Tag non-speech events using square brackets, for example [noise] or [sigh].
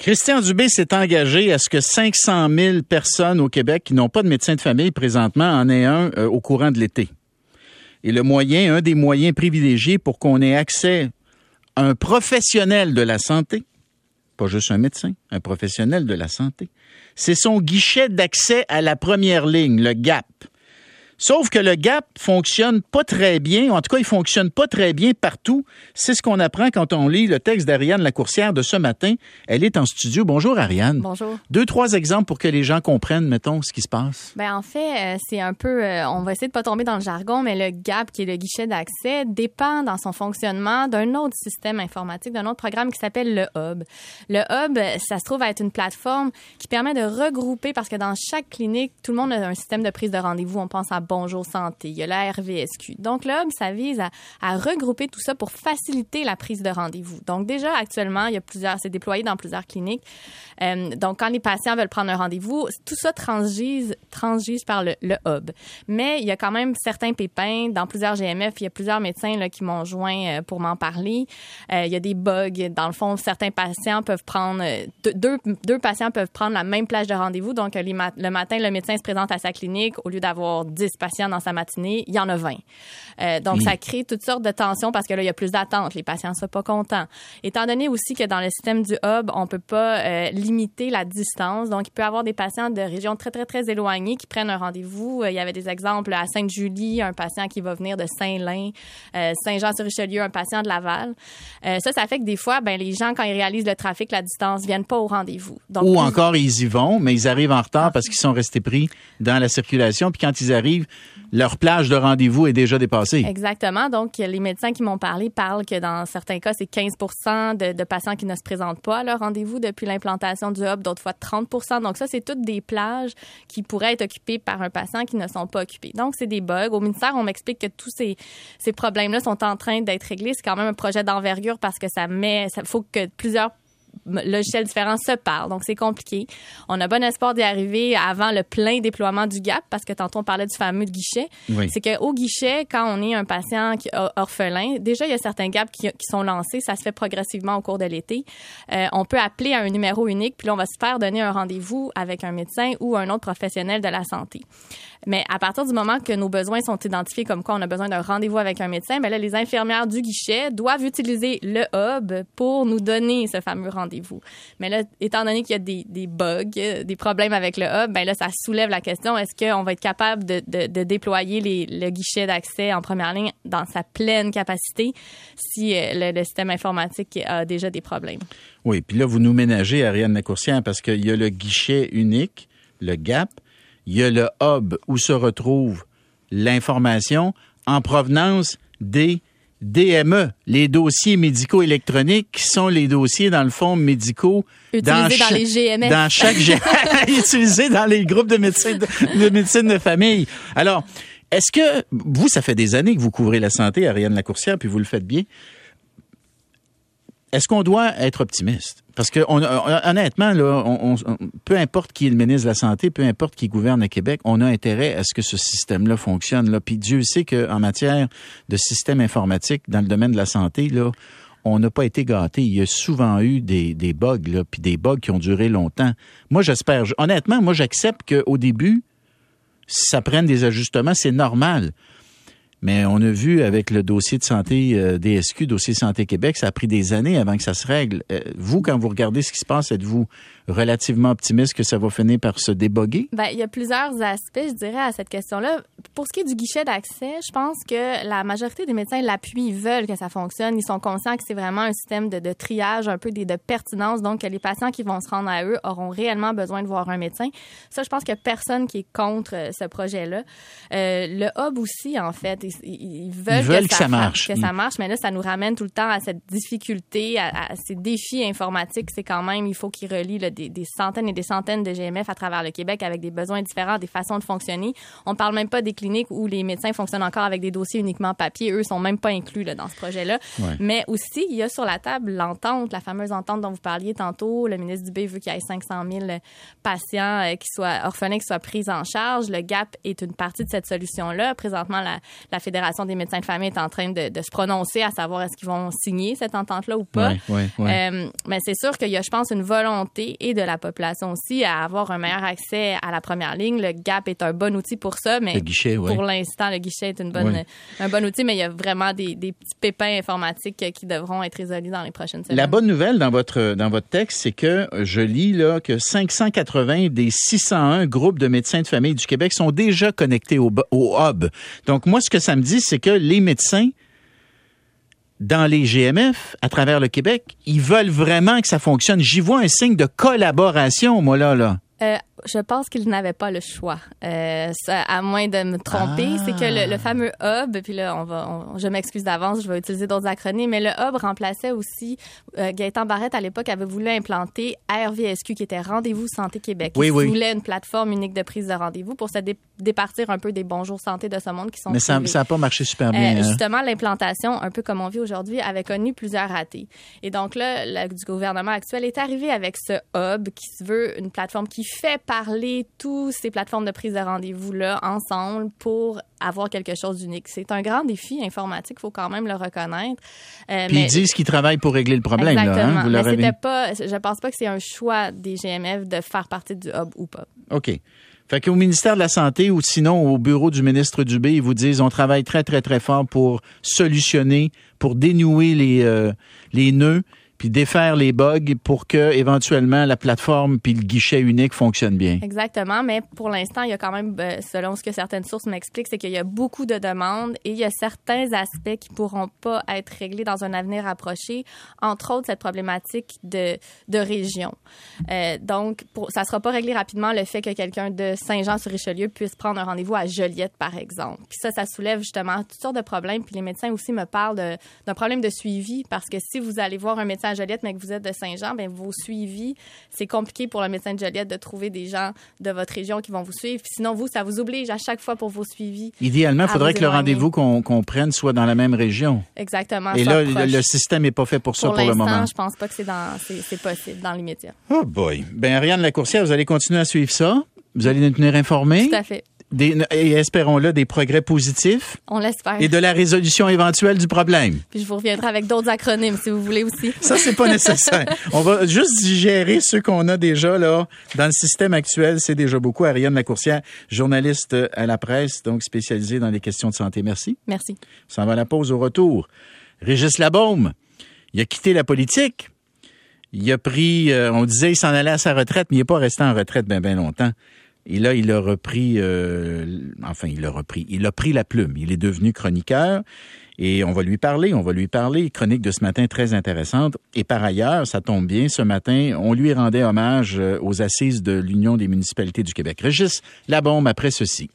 Christian Dubé s'est engagé à ce que 500 000 personnes au Québec qui n'ont pas de médecin de famille présentement en aient un euh, au courant de l'été. Et le moyen, un des moyens privilégiés pour qu'on ait accès à un professionnel de la santé, pas juste un médecin, un professionnel de la santé, c'est son guichet d'accès à la première ligne, le GAP. Sauf que le GAP fonctionne pas très bien, en tout cas, il fonctionne pas très bien partout. C'est ce qu'on apprend quand on lit le texte d'Ariane Lacourcière de ce matin. Elle est en studio. Bonjour, Ariane. Bonjour. Deux, trois exemples pour que les gens comprennent, mettons, ce qui se passe. Ben, en fait, euh, c'est un peu, euh, on va essayer de pas tomber dans le jargon, mais le GAP, qui est le guichet d'accès, dépend dans son fonctionnement d'un autre système informatique, d'un autre programme qui s'appelle le Hub. Le Hub, ça se trouve à être une plateforme qui permet de regrouper, parce que dans chaque clinique, tout le monde a un système de prise de rendez-vous. On pense à Bonjour Santé, il y a la RVSQ. Donc, Hub, ça vise à, à regrouper tout ça pour faciliter la prise de rendez-vous. Donc, déjà, actuellement, il y a plusieurs, c'est déployé dans plusieurs cliniques. Euh, donc, quand les patients veulent prendre un rendez-vous, tout ça transgise, transgise par le, le Hub. Mais il y a quand même certains pépins dans plusieurs GMF. Il y a plusieurs médecins là, qui m'ont joint euh, pour m'en parler. Euh, il y a des bugs. Dans le fond, certains patients peuvent prendre euh, deux- patients peuvent prendre la même plage de rendez-vous. Donc, les le matin, le médecin se présente à sa clinique. Au lieu d'avoir 10 patients dans sa matinée, il y en a 20. Euh, donc, Oui. ça crée toutes sortes de tensions parce que là, il y a plus d'attentes. Les patients ne sont pas contents. Étant donné aussi que dans le système du hub, on peut pas euh, limiter la distance. Donc, il peut y avoir des patients de régions très, très, très éloignées qui prennent un rendez-vous. Euh, Il y avait des exemples à Sainte-Julie, un patient qui va venir de Saint-Lin, euh, Saint-Jean-sur-Richelieu, un patient de Laval. Euh, ça, ça fait que des fois, ben, les gens, quand ils réalisent le trafic, la distance, viennent pas au rendez-vous. Ou encore, ils y vont, mais ils arrivent en retard parce qu'ils sont restés pris dans la circulation. Puis quand ils arrivent, leur plage de rendez-vous est déjà dépassée. Exactement. Donc, les médecins qui m'ont parlé parlent que dans certains cas, c'est 15 de, de patients qui ne se présentent pas à leur rendez-vous depuis l'implantation du hub, d'autres fois 30% Donc, ça, c'est toutes des plages qui pourraient être occupées par un patient qui ne sont pas occupées. Donc, c'est des bugs. Au ministère, on m'explique que tous ces, ces problèmes-là sont en train d'être réglés. C'est quand même un projet d'envergure parce que ça met, ça faut que plusieurs logiciels différents se parlent. Donc, c'est compliqué. On a bon espoir d'y arriver avant le plein déploiement du GAP parce que tantôt, on parlait du fameux guichet. Oui. C'est qu'au guichet, quand on est un patient qui, orphelin, déjà, il y a certains qui, qui sont lancés. Ça se fait progressivement au cours de l'été. Euh, on peut appeler à un numéro unique, puis là, on va se faire donner un rendez-vous avec un médecin ou un autre professionnel de la santé. Mais à partir du moment que nos besoins sont identifiés comme quoi on a besoin d'un rendez-vous avec un médecin, ben là, les infirmières du guichet doivent utiliser le hub pour nous donner ce fameux rendez-vous. Mais là, étant donné qu'il y a des, bugs, des problèmes avec le hub, ben là, ça soulève la question est-ce qu'on va être capable de, déployer le guichet d'accès en première ligne dans sa pleine capacité si euh, le, le système informatique a déjà des problèmes? Oui, puis là, vous nous ménagez, Ariane Lacourcière, parce qu'il y a le guichet unique, le GAP, il y a le hub où se retrouve l'information en provenance des DME, les dossiers médicaux électroniques, qui sont les dossiers, dans le fond, médicaux Utilisés dans les GMF. Dans chaque [laughs] [laughs] utilisés dans les groupes de médecine de, de médecine de famille. Alors, est-ce que vous, ça fait des années que vous couvrez la santé, Ariane Lacourcière, puis vous le faites bien. Est-ce qu'on doit être optimiste? Parce que on, on- honnêtement, là, on- peu importe qui est le ministre de la Santé, peu importe qui gouverne à Québec, on a intérêt à ce que ce système-là fonctionne. Puis Dieu sait qu'en matière de système informatique dans le domaine de la santé, on n'a pas été gâté. Il y a souvent eu des, bugs, puis des bugs qui ont duré longtemps. Moi, j'espère, honnêtement, moi, j'accepte qu'au début, ça prenne des ajustements, c'est normal. Mais on a vu avec le dossier de santé euh, DSQ, dossier Santé Québec, ça a pris des années avant que ça se règle. Euh, vous, quand vous regardez ce qui se passe, êtes-vous relativement optimiste que ça va finir par se déboguer? Ben, il y a plusieurs aspects, je dirais, à cette question-là. Pour ce qui est du guichet d'accès, je pense que la majorité des médecins l'appuient, ils veulent que ça fonctionne. Ils sont conscients que c'est vraiment un système de, de triage, un peu des, de pertinence, donc que les patients qui vont se rendre à eux auront réellement besoin de voir un médecin. Ça, je pense qu'il n'y a personne qui est contre euh, ce projet-là. Euh, le hub aussi, en fait, ils, veulent, Ils veulent que ça marche. Que ça marche, mais là, ça nous ramène tout le temps à cette difficulté, à, à ces défis informatiques. C'est quand même, il faut qu'ils relient là, des, des centaines et des centaines de GMF à travers le Québec avec des besoins différents, des façons de fonctionner. On ne parle même pas des cliniques où les médecins fonctionnent encore avec des dossiers uniquement papier. Eux sont même pas inclus là, dans ce projet-là. Mais aussi, il y a sur la table l'entente, la fameuse entente dont vous parliez tantôt. Le ministre Dubé veut qu'il y ait 500 000 patients euh, qui soient orphelins qui soient pris en charge. Le GAP est une partie de cette solution-là. Présentement, la, la Fédération des médecins de famille est en train de, de se prononcer à savoir est-ce qu'ils vont signer cette entente-là ou pas. Euh, mais c'est sûr qu'il y a, je pense, une volonté et de la population aussi à avoir un meilleur accès à la première ligne. Le GAP est un bon outil pour ça, mais pour l'instant, le guichet est une bonne, un bon outil, mais il y a vraiment des, des, petits pépins informatiques qui devront être résolus dans les prochaines semaines. La bonne nouvelle dans votre, dans votre texte, c'est que je lis là que 580 des 601 groupes de médecins de famille du Québec sont déjà connectés au, au hub. Donc moi, ce que ça me dit, c'est que les médecins dans les GMF à travers le Québec, ils veulent vraiment que ça fonctionne. J'y vois un signe de collaboration, moi là là. Euh, je pense qu'ils n'avaient pas le choix. Euh, ça, à moins de me tromper, c'est que le, le, ah. fameux hub, puis là, on va, je m'excuse d'avance, je vais utiliser d'autres acronymes, mais le hub remplaçait aussi euh, Gaëtan Barrette à l'époque avait voulu implanter RVSQ, qui était Rendez-vous Santé Québec. Oui, Il oui. voulait une plateforme unique de prise de rendez-vous pour se départir un peu des bonjours santé de ce monde qui sont. Mais ça n'a pas marché super bien. Euh, justement, l'implantation, un peu comme on vit aujourd'hui, avait connu plusieurs ratés. Et donc là, le du gouvernement actuel est arrivé avec ce hub qui se veut une plateforme qui fait parler tous ces plateformes de prise de rendez-vous-là ensemble pour avoir quelque chose d'unique. C'est un grand défi informatique, il faut quand même le reconnaître. Euh, Puis mais... ils disent qu'ils travaillent pour régler le problème. Exactement. Là, hein? Vous mais c'était pas, je pense pas que c'est un choix des GMF de faire partie du hub ou pas. OK. Fait qu'au ministère de la Santé ou sinon au bureau du ministre Dubé, ils vous disent on travaille très, très, très fort pour solutionner, pour dénouer les, euh, les nœuds puis défaire les bugs pour que éventuellement la plateforme puis le guichet unique fonctionne bien. Exactement, mais pour l'instant, il y a quand même, selon ce que certaines sources m'expliquent, c'est qu'il y a beaucoup de demandes et il y a certains aspects qui pourront pas être réglés dans un avenir approché, entre autres cette problématique de, de région. Euh, donc, pour, ça sera pas réglé rapidement le fait que quelqu'un de Saint-Jean-sur-Richelieu puisse prendre un rendez-vous à Joliette, par exemple. Puis ça, ça soulève justement toutes sortes de problèmes. Puis les médecins aussi me parlent d'un problème de suivi parce que si vous allez voir un médecin à Joliette, mais que vous êtes de Saint-Jean, ben vos suivis, c'est compliqué pour le médecin de Joliette de trouver des gens de votre région qui vont vous suivre. Sinon, vous, ça vous oblige à chaque fois pour vos suivis. Idéalement, il faudrait que le rendez-vous qu'on qu prenne soit dans la même région. Exactement. Et là, le, le, système n'est pas fait pour ça pour, pour le moment. je pense pas que c'est possible dans l'immédiat. Oh boy. Ben, Ariane Lacourcière, vous allez continuer à suivre ça. Vous allez nous tenir informés. Tout à fait. Des, et espérons-le, des progrès positifs. On l'espère. Et de la résolution éventuelle du problème. Puis je vous reviendrai avec d'autres acronymes si vous voulez aussi. Ça, c'est pas nécessaire. [laughs] On va juste digérer ceux qu'on a déjà là dans le système actuel. C'est déjà beaucoup. Ariane Lacourcière, journaliste à la presse, donc spécialisée dans les questions de santé. Merci. Merci. Ça va à la pause au retour. Régis Labaume, il a quitté la politique. Il a pris, euh, on disait, il s'en allait à sa retraite, mais il n'est pas resté en retraite bien, bien longtemps. Et là, il a repris, euh, enfin, il a repris, il a pris la plume. Il est devenu chroniqueur et on va lui parler, on va lui parler. Chronique de ce matin très intéressante. Et par ailleurs, ça tombe bien, ce matin, on lui rendait hommage aux assises de l'Union des municipalités du Québec. Régis Labombe après ceci.